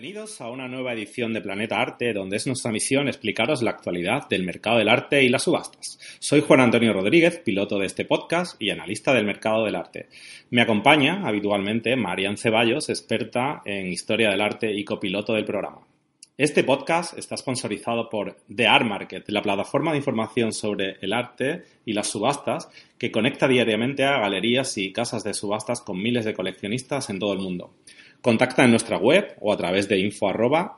Bienvenidos a una nueva edición de Planeta Arte, donde es nuestra misión explicaros la actualidad del mercado del arte y las subastas. Soy Juan Antonio Rodríguez, piloto de este podcast y analista del mercado del arte. Me acompaña habitualmente Marian Ceballos, experta en historia del arte y copiloto del programa. Este podcast está sponsorizado por The Art Market, la plataforma de información sobre el arte y las subastas que conecta diariamente a galerías y casas de subastas con miles de coleccionistas en todo el mundo. Contacta en nuestra web o a través de info arroba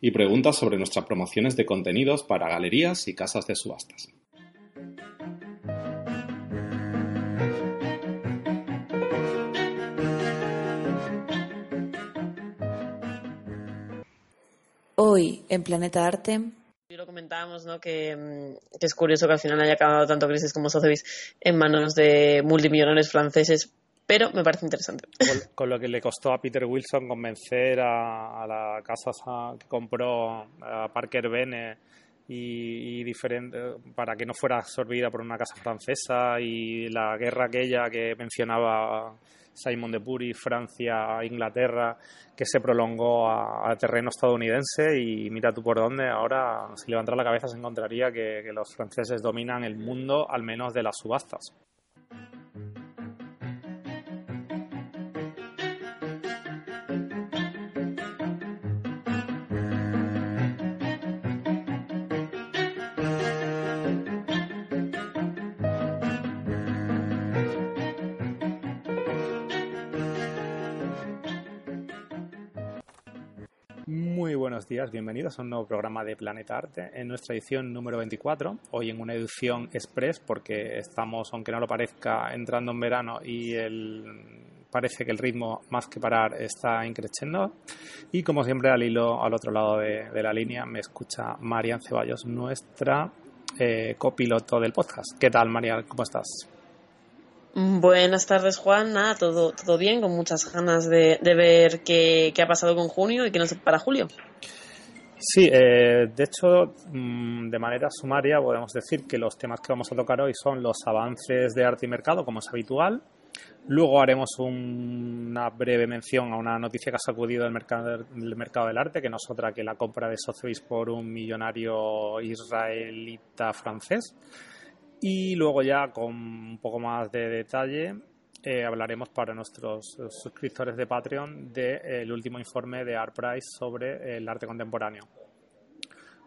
y pregunta sobre nuestras promociones de contenidos para galerías y casas de subastas. Hoy en Planeta Arte lo comentábamos, ¿no? Que, mm, que, es curioso que al final haya acabado tanto Crisis como Sotheby's en manos de multimillonarios franceses pero me parece interesante. Con, lo que le costó a Peter Wilson convencer a, la casa que compró a Parker Bene y, diferente para que no fuera absorbida por una casa francesa y la guerra aquella que mencionaba Simon de Puri, Francia, Inglaterra, que se prolongó a, terreno estadounidense y mira tú por dónde, ahora si levantara la cabeza se encontraría que los franceses dominan el mundo, al menos de las subastas. Bienvenidos a un nuevo programa de Planeta Arte, en nuestra edición número 24, hoy en una edición express porque estamos, aunque no lo parezca, entrando en verano y parece que el ritmo más que parar está increciendo y como siempre al hilo al otro lado de, la línea me escucha Marian Ceballos, nuestra eh, copiloto del podcast. ¿Qué tal Marian? ¿Cómo estás? Buenas tardes, Juan. Nada, todo, bien, con muchas ganas de, ver qué, ha pasado con junio y qué nos para julio. Sí, eh, de hecho, mm, de manera sumaria podemos decir que los temas que vamos a tocar hoy son los avances de arte y mercado, como es habitual. Luego haremos una breve mención a una noticia que ha sacudido el mercado, mercado del arte, que no es otra que la compra de Sotheby's por un millonario israelita francés. Y luego ya con un poco más de detalle eh, hablaremos para nuestros suscriptores de Patreon del último informe de ArtPrice sobre el arte contemporáneo.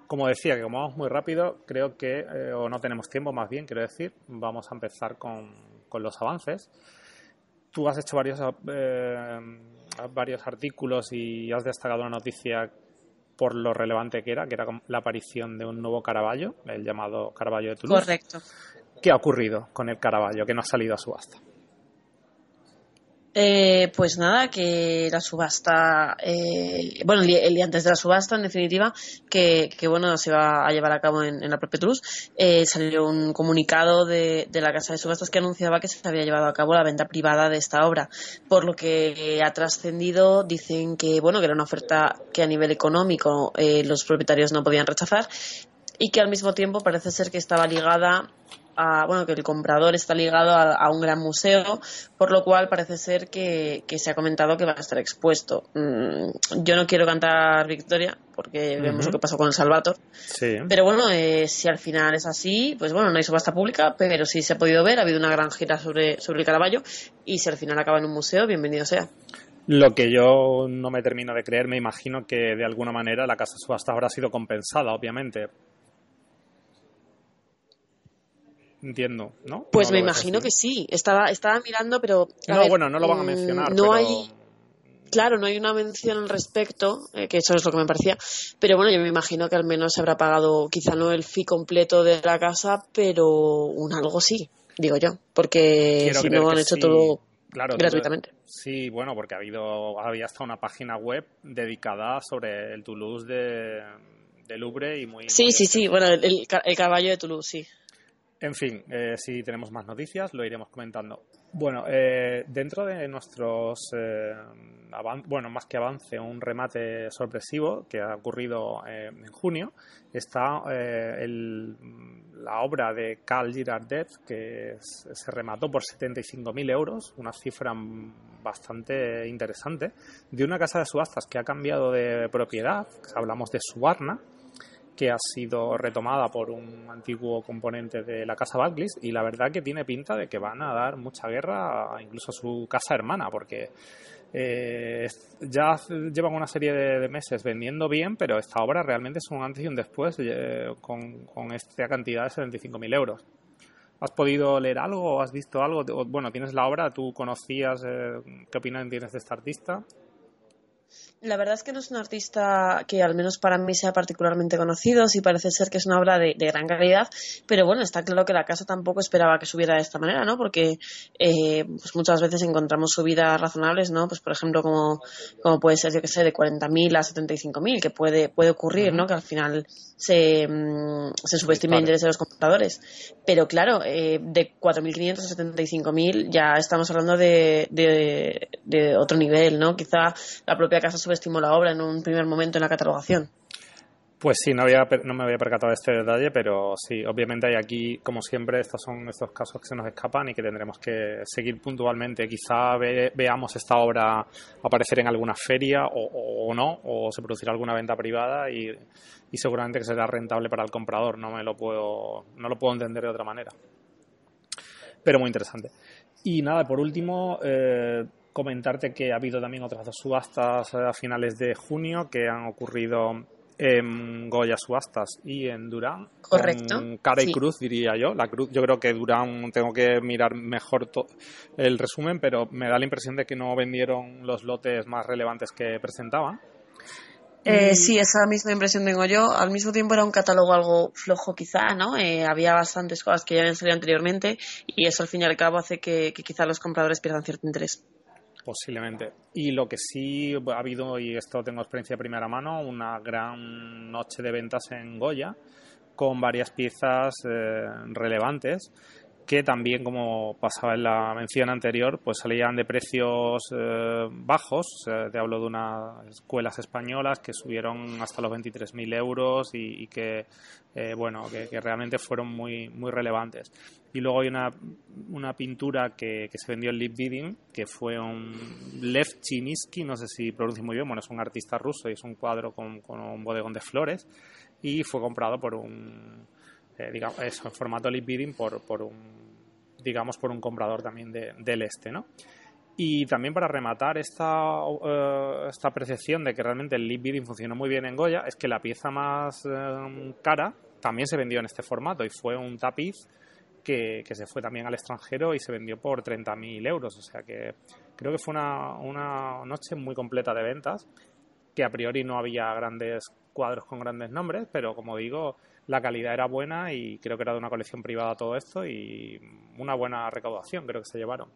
Como decía, que como vamos muy rápido, creo que, eh, o no tenemos tiempo más bien, quiero decir, vamos a empezar con, con los avances. Tú has hecho varios, eh, varios artículos y has destacado una noticia por lo relevante que era, que era la aparición de un nuevo Caravaggio, el llamado Caravaggio de Toulouse. Correcto. ¿Qué ha ocurrido con el Caravaggio que no ha salido a subasta? Eh, pues nada, que la subasta, eh, bueno, el día, antes de la subasta, en definitiva, que, bueno, se va a llevar a cabo en, la propia Toulouse, eh, salió un comunicado de, de, la casa de subastas que anunciaba que se había llevado a cabo la venta privada de esta obra, por lo que ha trascendido, dicen que, bueno, que era una oferta que a nivel económico los propietarios no podían rechazar y que al mismo tiempo parece ser que estaba ligada bueno, que el comprador está ligado a, un gran museo, por lo cual parece ser que, se ha comentado que va a estar expuesto. Mm, yo no quiero cantar victoria, porque vemos lo que pasó con el Salvator. Pero bueno, eh, si al final es así, pues bueno, no hay subasta pública, pero sí se ha podido ver, ha habido una gran gira sobre, sobre el Caravaggio, y si al final acaba en un museo, bienvenido sea. Lo que yo no me termino de creer, me imagino que de alguna manera la casa subasta habrá sido compensada, obviamente, entiendo, ¿no? Pues ¿No me imagino que sí. Estaba, estaba mirando, pero. No, ver, bueno, no lo van a mm, mencionar, No pero... hay. Claro, no hay una mención al respecto, eh, que eso es lo que me parecía. Pero bueno, yo me imagino que al menos se habrá pagado, quizá no el fee completo de la casa, pero un algo sí, digo yo. Porque Quiero si no han hecho sí. todo Claro, gratuitamente. todo- sí, bueno, porque ha habido, había hasta una página web dedicada sobre el Toulouse de, de Louvre y muy... Sí, muy sí, sí. Bueno, el, el caballo de Toulouse, sí. En fin, eh, si tenemos más noticias lo iremos comentando. Bueno, eh, dentro de nuestros, eh, bueno, más que avance, un remate sorpresivo que ha ocurrido eh, en junio, está eh, el- la obra de Carl Girardet que se remató por 75.000 euros, una cifra bastante interesante, de una casa de subastas que ha cambiado de propiedad, hablamos de Subarna, que ha sido retomada por un antiguo componente de la casa Barclays y la verdad que tiene pinta de que van a dar mucha guerra incluso a su casa hermana porque eh, ya llevan una serie de, meses vendiendo bien pero esta obra realmente es un antes y un después eh, con, con esta cantidad de 75.000 euros. ¿Has podido leer algo has visto algo? Bueno, tienes la obra, tú conocías, eh, ¿qué opinión tienes de esta artista? La verdad es que no es un artista que al menos para mí sea particularmente conocido, sí parece ser que es una obra de, de gran calidad, pero bueno, está claro que la casa tampoco esperaba que subiera de esta manera, ¿no? Porque eh, pues muchas veces encontramos subidas razonables, ¿no? Pues por ejemplo como, como puede ser, yo que sé, de 40.000 a 75.000, que puede, puede ocurrir, ¿no? Que al final se, mm, se subestime el interés de los compradores. Pero claro, eh, de 4.500 a 75.000 ya estamos hablando de, de, de otro nivel, ¿no? Quizá la propia casa subestimó la obra en un primer momento en la catalogación. Pues sí, no, había, no me había percatado de este detalle, pero sí, obviamente hay aquí, como siempre, estos son estos casos que se nos escapan y que tendremos que seguir puntualmente. Quizá ve- veamos esta obra aparecer en alguna feria o, no, o se producirá alguna venta privada y, y seguramente que será rentable para el comprador. No me lo puedo, no lo puedo entender de otra manera. Pero muy interesante. Y nada, por último, eh, comentarte que ha habido también otras dos subastas eh, a finales de junio que han ocurrido en Goya Subastas y en Durán. Correcto, Con cara y sí. cruz, diría yo. La cruz, yo creo que Durán, tengo que mirar mejor el resumen, pero me da la impresión de que no vendieron los lotes más relevantes que presentaban. Eh, sí, esa misma impresión tengo yo. Al mismo tiempo era un catálogo algo flojo quizá, ¿no? Eh, había bastantes cosas que ya habían salido anteriormente y eso al fin y al cabo hace que, que quizá los compradores pierdan cierto interés. Posiblemente. Y lo que sí ha habido, y esto tengo experiencia de primera mano, una gran noche de ventas en Goya con varias piezas eh, relevantes que también, como pasaba en la mención anterior, pues salían de precios eh, bajos. Te hablo de unas escuelas españolas que subieron hasta los 23.000 euros y, que, eh, bueno, que, realmente fueron muy, muy relevantes. Y luego hay una, una pintura que, que se vendió en Lip Bidding, que fue un Lev Chiniski, no sé si pronuncio muy bien, bueno, es un artista ruso y es un cuadro con, con un bodegón de flores y fue comprado por un, eh, digamos, eso, en formato Lip Bidding por, por un, digamos, por un comprador también de- del este, ¿no? Y también para rematar esta, eh, esta percepción de que realmente el lip bidding funcionó muy bien en Goya, es que la pieza más eh, cara también se vendió en este formato y fue un tapiz que, que se fue también al extranjero y se vendió por 30.000 euros. O sea que creo que fue una, una noche muy completa de ventas, que a priori no había grandes cuadros con grandes nombres, pero como digo, la calidad era buena y creo que era de una colección privada todo esto y una buena recaudación creo que se llevaron.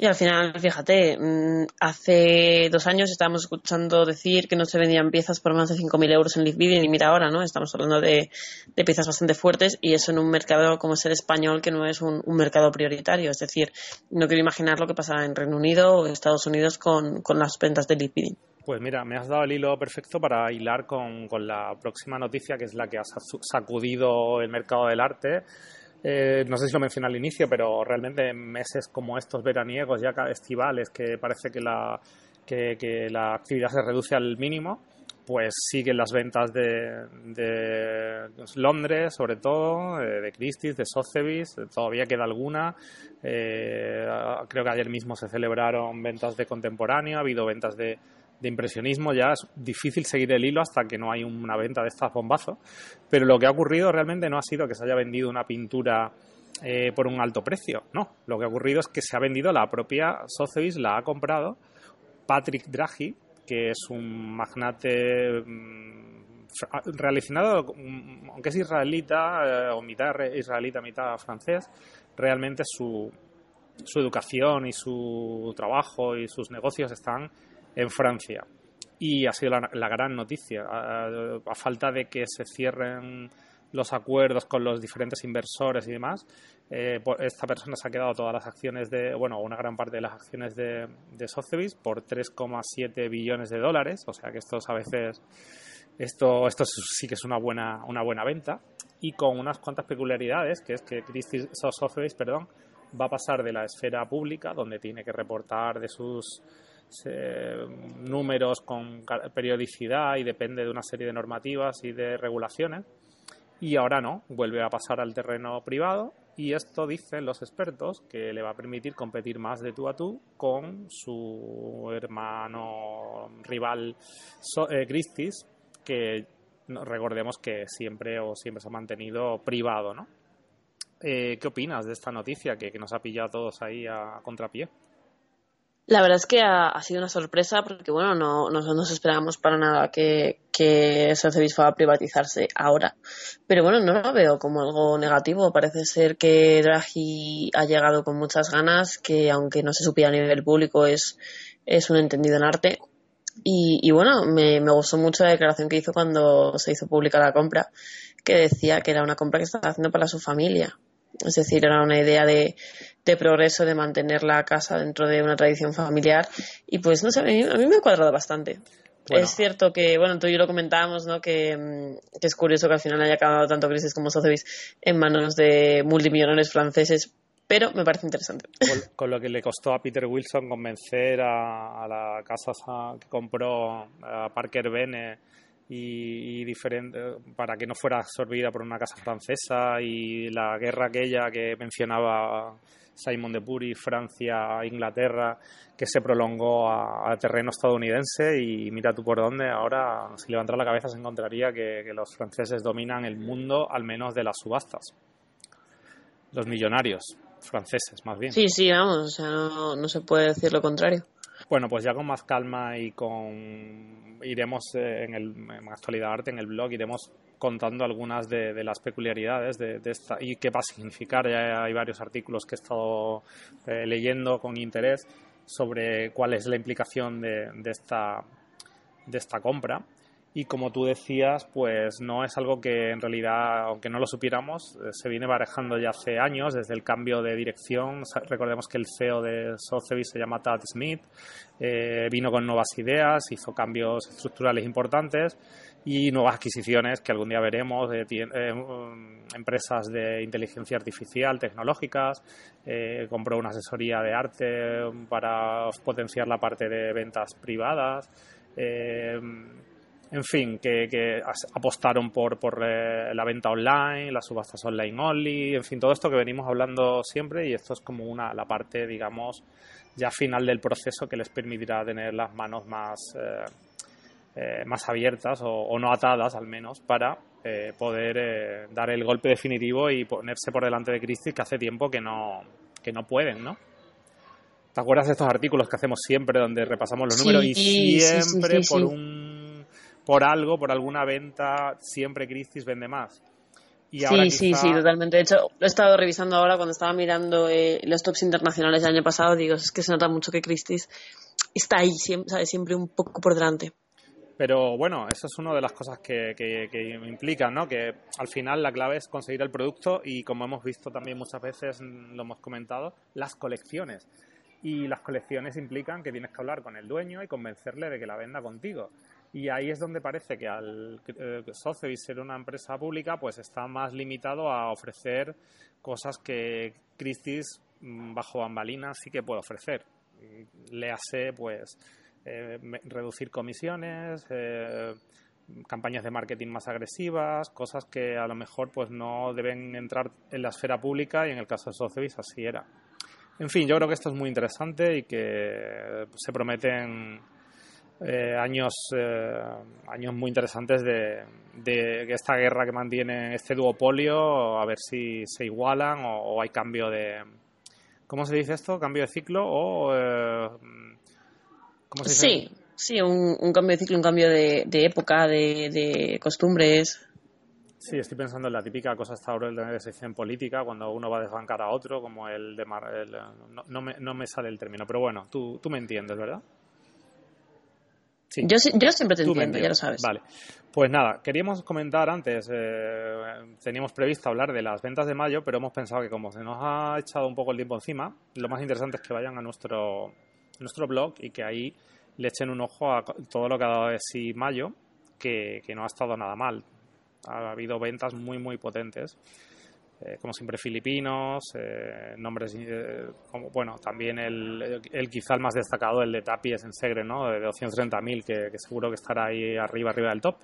Y al final, fíjate, mm, hace dos años estábamos escuchando decir que no se vendían piezas por más de 5.000 euros en Bidding y mira ahora, ¿no? Estamos hablando de, piezas bastante fuertes y eso en un mercado como es el español que no es un, mercado prioritario. Es decir, no quiero imaginar lo que pasará en Reino Unido o Estados Unidos con, con las ventas de Bidding. Pues mira, me has dado el hilo perfecto para hilar con, con la próxima noticia, que es la que ha sa- sacudido el mercado del arte. Eh, no sé si lo mencioné al inicio, pero realmente en meses como estos veraniegos, ya estivales, que parece que la, que, la actividad se reduce al mínimo, pues siguen las ventas de, de Londres, sobre todo, eh, de Christie's, de Sotheby's, todavía queda alguna. Eh, creo que ayer mismo se celebraron ventas de contemporáneo, ha habido ventas de, de impresionismo, ya es difícil seguir el hilo hasta que no hay una venta de estas bombazos. Pero lo que ha ocurrido realmente no ha sido que se haya vendido una pintura eh, por un alto precio. No, lo que ha ocurrido es que se ha vendido la propia Sotheby's, la ha comprado Patrick Draghi, que es un magnate mm, relacionado, aunque es israelita, eh, o mitad israelita, mitad francés, realmente su, su educación y su trabajo y sus negocios están en Francia. Y ha sido la, gran noticia. a, falta de que se cierren los acuerdos con los diferentes inversores y demás, eh, esta persona se ha quedado todas las acciones de, bueno, una gran parte de las acciones de, de Sotheby's por 3,7 billones de dólares, o sea que esto a veces, esto, esto sí que es una buena, una buena venta, y con unas cuantas peculiaridades, que es que Christie Sotheby's, perdón, va a pasar de la esfera pública, donde tiene que reportar de sus eh, números con periodicidad y depende de una serie de normativas y de regulaciones, y ahora no, vuelve a pasar al terreno privado y esto dicen los expertos que le va a permitir competir más de tú a tú con su hermano rival eh, Christis, que recordemos que siempre o siempre se ha mantenido privado, ¿no? Eh, ¿Qué opinas de esta noticia que, que nos ha pillado a todos ahí a contrapié? La verdad es que ha, sido una sorpresa porque, bueno, no, nos esperábamos para nada que, que Sotheby's fuera privatizarse ahora. Pero bueno, no lo veo como algo negativo. Parece ser que Draghi ha llegado con muchas ganas, que aunque no se supiera a nivel público es, es un entendido en arte. Y, y bueno, me, me gustó mucho la declaración que hizo cuando se hizo pública la compra, que decía que era una compra que estaba haciendo para su familia. Es decir, era una idea de, de progreso, de mantener la casa dentro de una tradición familiar. Y pues, no sé, a mí, me ha cuadrado bastante. Es cierto que, bueno, tú y yo lo comentábamos, ¿no? Que, mm, que, es curioso que al final haya acabado tanto Crisis como Sotheby's en manos de multimillonarios franceses, pero me parece interesante. Con, lo que le costó a Peter Wilson convencer a, la casa que compró a Parker Bene y, diferente para que no fuera absorbida por una casa francesa y la guerra aquella que mencionaba Simon de Puri, Francia, Inglaterra, que se prolongó a, terreno estadounidense y mira tú por dónde, ahora si levantara la cabeza se encontraría que, los franceses dominan el mundo al menos de las subastas. Los millonarios franceses, más bien. Sí, sí, vamos, o sea, no, no se puede decir lo contrario. Bueno, pues ya con más calma y con iremos eh, en, el, actualidad arte en el blog iremos contando algunas de, las peculiaridades de, esta y qué va a significar. Ya hay varios artículos que he estado eh, leyendo con interés sobre cuál es la implicación de, esta, de esta compra. Y como tú decías, pues no es algo que en realidad, aunque no lo supiéramos, eh, se viene barajando ya hace años, desde el cambio de dirección. Recordemos que el CEO de Sotheby's se llama Tad Smith, eh, vino con nuevas ideas, hizo cambios estructurales importantes y nuevas adquisiciones que algún día veremos de eh, um, empresas de inteligencia artificial, tecnológicas, compró una asesoría de arte para potenciar la parte de ventas privadas. En fin, que, apostaron por, por eh, la venta online, las subastas online only, en fin, todo esto que venimos hablando siempre y esto es como una la parte, digamos, ya final del proceso que les permitirá tener las manos más, eh, eh, más abiertas o, no atadas al menos para poder dar el golpe definitivo y ponerse por delante de Christie que hace tiempo que no, que no pueden, ¿no? ¿Te acuerdas de estos artículos que hacemos siempre donde repasamos los números y siempre por un por algo, por alguna venta, siempre Christie's vende más. Y sí, sí, sí, totalmente. De hecho, lo he estado revisando ahora cuando estaba mirando eh, los tops internacionales del año pasado. Digo, es que se nota mucho que Christie's está ahí, siempre, siempre un poco por delante. Pero bueno, eso es una de las cosas que, que, que, implican, ¿no? Que al final la clave es conseguir el producto y como hemos visto también muchas veces, lo hemos comentado, las colecciones. Y las colecciones implican que tienes que hablar con el dueño y convencerle de que la venda contigo. Y ahí es donde parece que al eh, Sotheby's ser una empresa pública, pues está más limitado a ofrecer cosas que Christie's mm, bajo bambalinas sí que puede ofrecer. Le hace, pues, eh, reducir comisiones, eh, campañas de marketing más agresivas, cosas que a lo mejor pues no deben entrar en la esfera pública y en el caso de Sotheby's así era. En fin, yo creo que esto es muy interesante y que se prometen eh, años, eh, años muy interesantes de, de esta guerra que mantiene este duopolio, a ver si se igualan o, hay cambio de... ¿Cómo se dice esto? ¿Cambio de ciclo o...? Eh, ¿cómo se dice? Sí, sí, un, cambio de ciclo, un cambio de, época, de, costumbres. Sí, estoy pensando en la típica cosa hasta ahora de sección política, cuando uno va a desbancar a otro, como el de... no, me, no me sale el término, pero bueno, tú, tú me entiendes, ¿verdad? Yo, yo siempre te entiendo, ya lo sabes. Vale. Pues nada, queríamos comentar antes, eh, teníamos previsto hablar de las ventas de mayo, pero hemos pensado que como se nos ha echado un poco el tiempo encima, lo más interesante es que vayan a nuestro, nuestro blog y que ahí le echen un ojo a todo lo que ha dado de sí mayo, que, que no ha estado nada mal. Ha habido ventas muy, muy potentes. Eh, como siempre filipinos, eh, nombres, eh, como, bueno, también el, el, quizá el más destacado, el de Tapies en Segre, ¿no? De 230.000, que, que seguro que estará ahí arriba, arriba del top.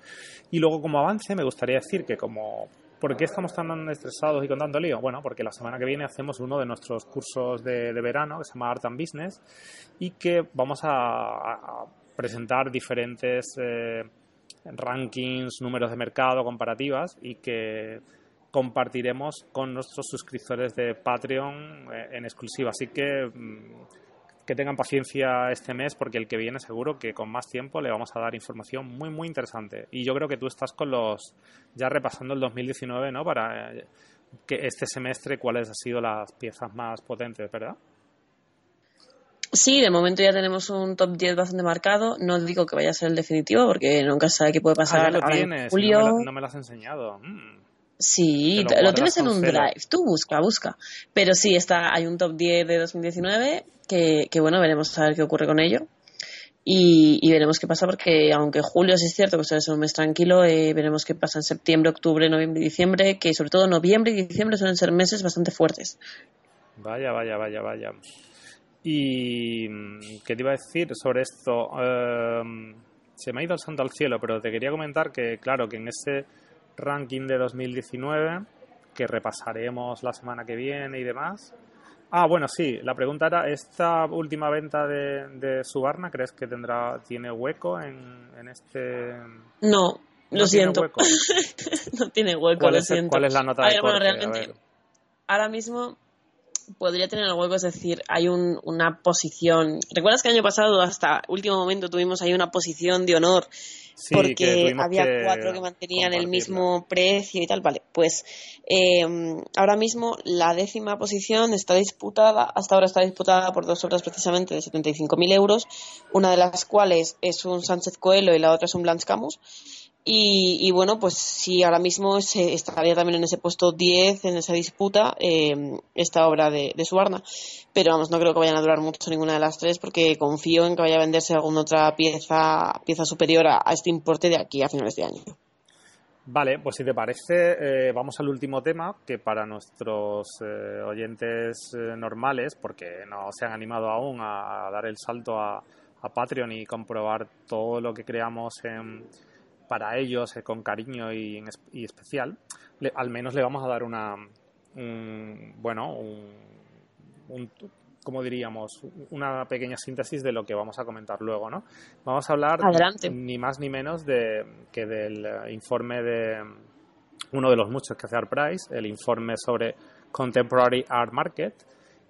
Y luego como avance me gustaría decir que como ¿Por qué estamos tan estresados y con tanto lío? Bueno, porque la semana que viene hacemos uno de nuestros cursos de, verano que se llama Art and Business y que vamos a presentar diferentes rankings, números de mercado, comparativas y que compartiremos con nuestros suscriptores de Patreon eh, en exclusiva. Así que mm, que tengan paciencia este mes porque el que viene seguro que con más tiempo le vamos a dar información muy muy interesante. Y yo creo que tú estás con los ya repasando el 2019, ¿no? Para eh, que este semestre cuáles han sido las piezas más potentes, ¿verdad? Sí, de momento ya tenemos un top 10 bastante marcado. No digo que vaya a ser el definitivo porque nunca sabe qué puede pasar ah, en julio. No me, lo, no me lo has enseñado. Mm. Sí, lo, tienes en un drive, tú busca, busca. Pero sí, está, hay un top 10 de 2019 que, que bueno, veremos a ver qué ocurre con ello. Y, veremos qué pasa porque aunque julio sí es cierto que suele ser un mes tranquilo, eh, veremos qué pasa en septiembre, octubre, noviembre y diciembre, que sobre todo noviembre y diciembre suelen ser meses bastante fuertes. Vaya, vaya, vaya, vaya. Y qué te iba a decir sobre esto. Em, se me ha ido el santo al cielo, pero te quería comentar que, claro, que en ese ranking de 2019 que repasaremos la semana que viene y demás. Ah, bueno, sí, la pregunta era, ¿esta última venta de, de Subarna crees que tendrá tiene hueco en, en este...? No, lo siento. no tiene hueco, lo siento. ¿Cuál es la nota de realmente, ahora mismo podría tener el hueco, es decir, hay un, una posición... ¿Recuerdas que el año pasado hasta último momento tuvimos ahí una posición de honor porque había cuatro que mantenían el mismo precio y tal. Vale, pues eh, ahora mismo la décima posición está disputada, hasta ahora está disputada por dos obras precisamente de 75.000 euros, una de las cuales es un Sánchez Coelho y la otra es un Blanche Camus. Y, bueno, pues sí, ahora mismo se estaría también en ese puesto 10 en esa disputa eh, esta obra de, de Suarna. Pero vamos, no creo que vayan a durar mucho ninguna de las tres porque confío en que vaya a venderse alguna otra pieza, pieza superior a, este importe de aquí a finales de año. Vale, pues si te parece, eh, vamos al último tema, que para nuestros eh, oyentes normales, porque no se han animado aún a, dar el salto a, a Patreon y comprobar todo lo que creamos en para ellos eh, con cariño y, especial, al menos le vamos a dar una, bueno, un, como diríamos, una pequeña síntesis de lo que vamos a comentar luego, ¿no? Vamos a hablar ni más ni menos de que del eh, informe de uno de los muchos que hace Art Price, el informe sobre Contemporary Art Market,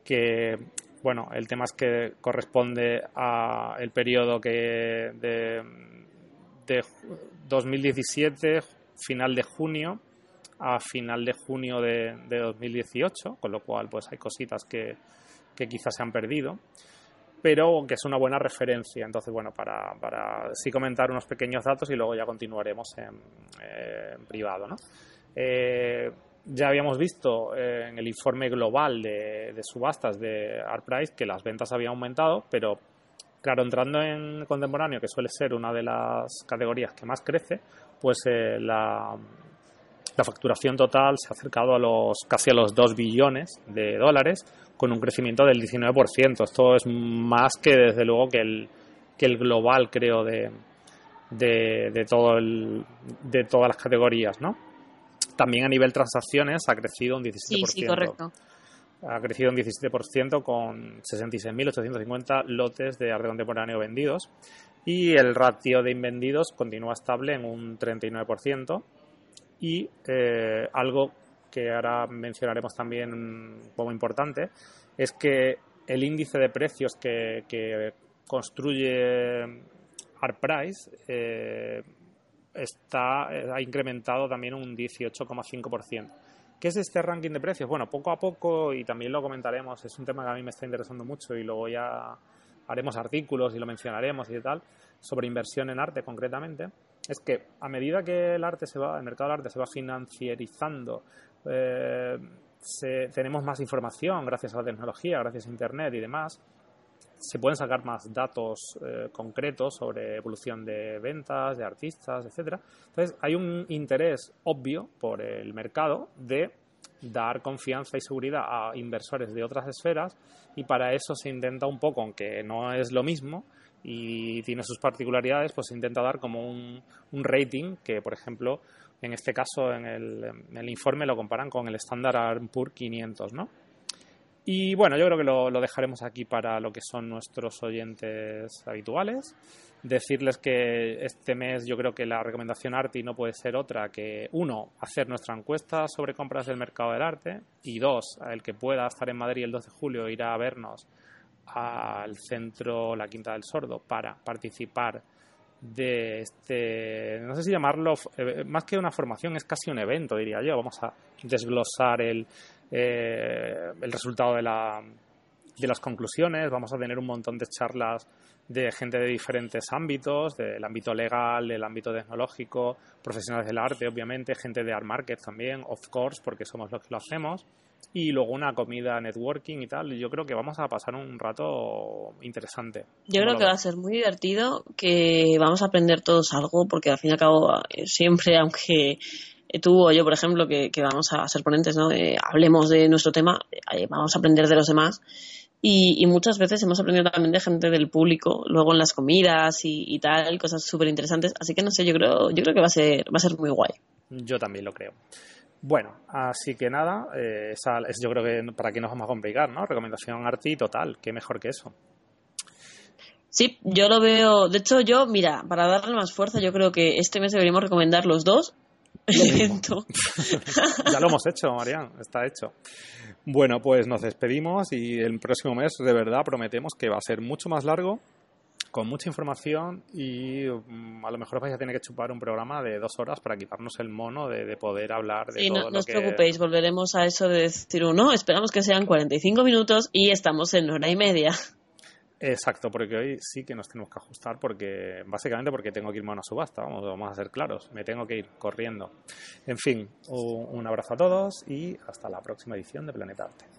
que bueno, el tema es que corresponde a el periodo que de, de 2017, final de junio a final de junio de, 2018, con lo cual pues hay cositas que, que, quizás se han perdido, pero que es una buena referencia. Entonces, bueno, para, para sí comentar unos pequeños datos y luego ya continuaremos en, privado, ¿no? Eh, ya habíamos visto eh, en el informe global de, de subastas de ArtPrice que las ventas habían aumentado, pero Claro, entrando en contemporáneo, que suele ser una de las categorías que más crece, pues eh, la, facturación total se ha acercado a los casi a los 2 billones de dólares, con un crecimiento del 19%. Esto es más que, desde luego, que el, que el global, creo, de, de, todo el, de todas las categorías, ¿no? También a nivel transacciones ha crecido un 17%. Sí, sí, correcto. Ha crecido un 17% con 66.850 lotes de arte contemporáneo vendidos y el ratio de invendidos continúa estable en un 39% y eh, algo que ahora mencionaremos también como importante es que el índice de precios que, construye ArtPrice eh, está, ha incrementado también un 18,5%. ¿Qué es este ranking de precios? Bueno, poco a poco, y también lo comentaremos, es un tema que a mí me está interesando mucho y luego ya haremos artículos y lo mencionaremos y tal, sobre inversión en arte concretamente, es que a medida que el arte se va, el mercado del arte se va financierizando, eh, tenemos más información gracias a la tecnología, gracias a Internet y demás, se pueden sacar más datos eh, concretos sobre evolución de ventas, de artistas, etcétera. Entonces, hay un interés obvio por el mercado de dar confianza y seguridad a inversores de otras esferas y para eso se intenta un poco, aunque no es lo mismo y tiene sus particularidades, pues se intenta dar como un, rating que, por ejemplo, en este caso en el, informe lo comparan con el Standard Poor's 500, ¿no? Y bueno, yo creo que lo, dejaremos aquí para lo que son nuestros oyentes habituales. Decirles que este mes yo creo que la recomendación Arti no puede ser otra que, uno, hacer nuestra encuesta sobre compras del mercado del arte y dos, el que pueda estar en Madrid el 2 de julio irá a vernos al centro La Quinta del Sordo para participar de este, no sé si llamarlo, eh, más que una formación, es casi un evento, diría yo. Vamos a desglosar el, eh, el resultado de, la, de las conclusiones. Vamos a tener un montón de charlas de gente de diferentes ámbitos, del ámbito legal, del ámbito tecnológico, profesionales del arte, obviamente, gente de art market también, of course, porque somos los que lo hacemos. Y luego una comida networking y tal. Yo creo que vamos a pasar un rato interesante. Yo creo que va a ser muy divertido, que vamos a aprender todos algo, porque al fin y al cabo, eh, siempre, aunque tú o yo, por ejemplo, que, vamos a ser ponentes, ¿no? hablemos de nuestro tema, eh, vamos a aprender de los demás. Y, muchas veces hemos aprendido también de gente del público, luego en las comidas y, tal, cosas súper interesantes. Así que no sé, yo creo, yo creo que va a ser, va a ser muy guay. Yo también lo creo. Bueno, así que nada, eh, esa, yo creo que para aquí nos vamos a complicar, ¿no? Recomendación Arti total, qué mejor que eso. Sí, yo lo veo. De hecho, yo, mira, para darle más fuerza, yo creo que este mes deberíamos recomendar los dos ya lo hemos hecho, Marian, está hecho. Bueno, pues nos despedimos y el próximo mes de verdad prometemos que va a ser mucho más largo, con mucha información y mm, a lo mejor vais a tener que chupar un programa de dos horas para quitarnos el mono de, poder hablar de todo no, lo no os preocupéis, volveremos a eso de decir uno, esperamos que sean 45 minutos y estamos en hora y media. Exacto, porque hoy sí que nos tenemos que ajustar porque básicamente porque tengo que irme a una subasta, vamos, vamos a ser claros, me tengo que ir corriendo. En fin, un abrazo a todos y hasta la próxima edición de Planeta Arte.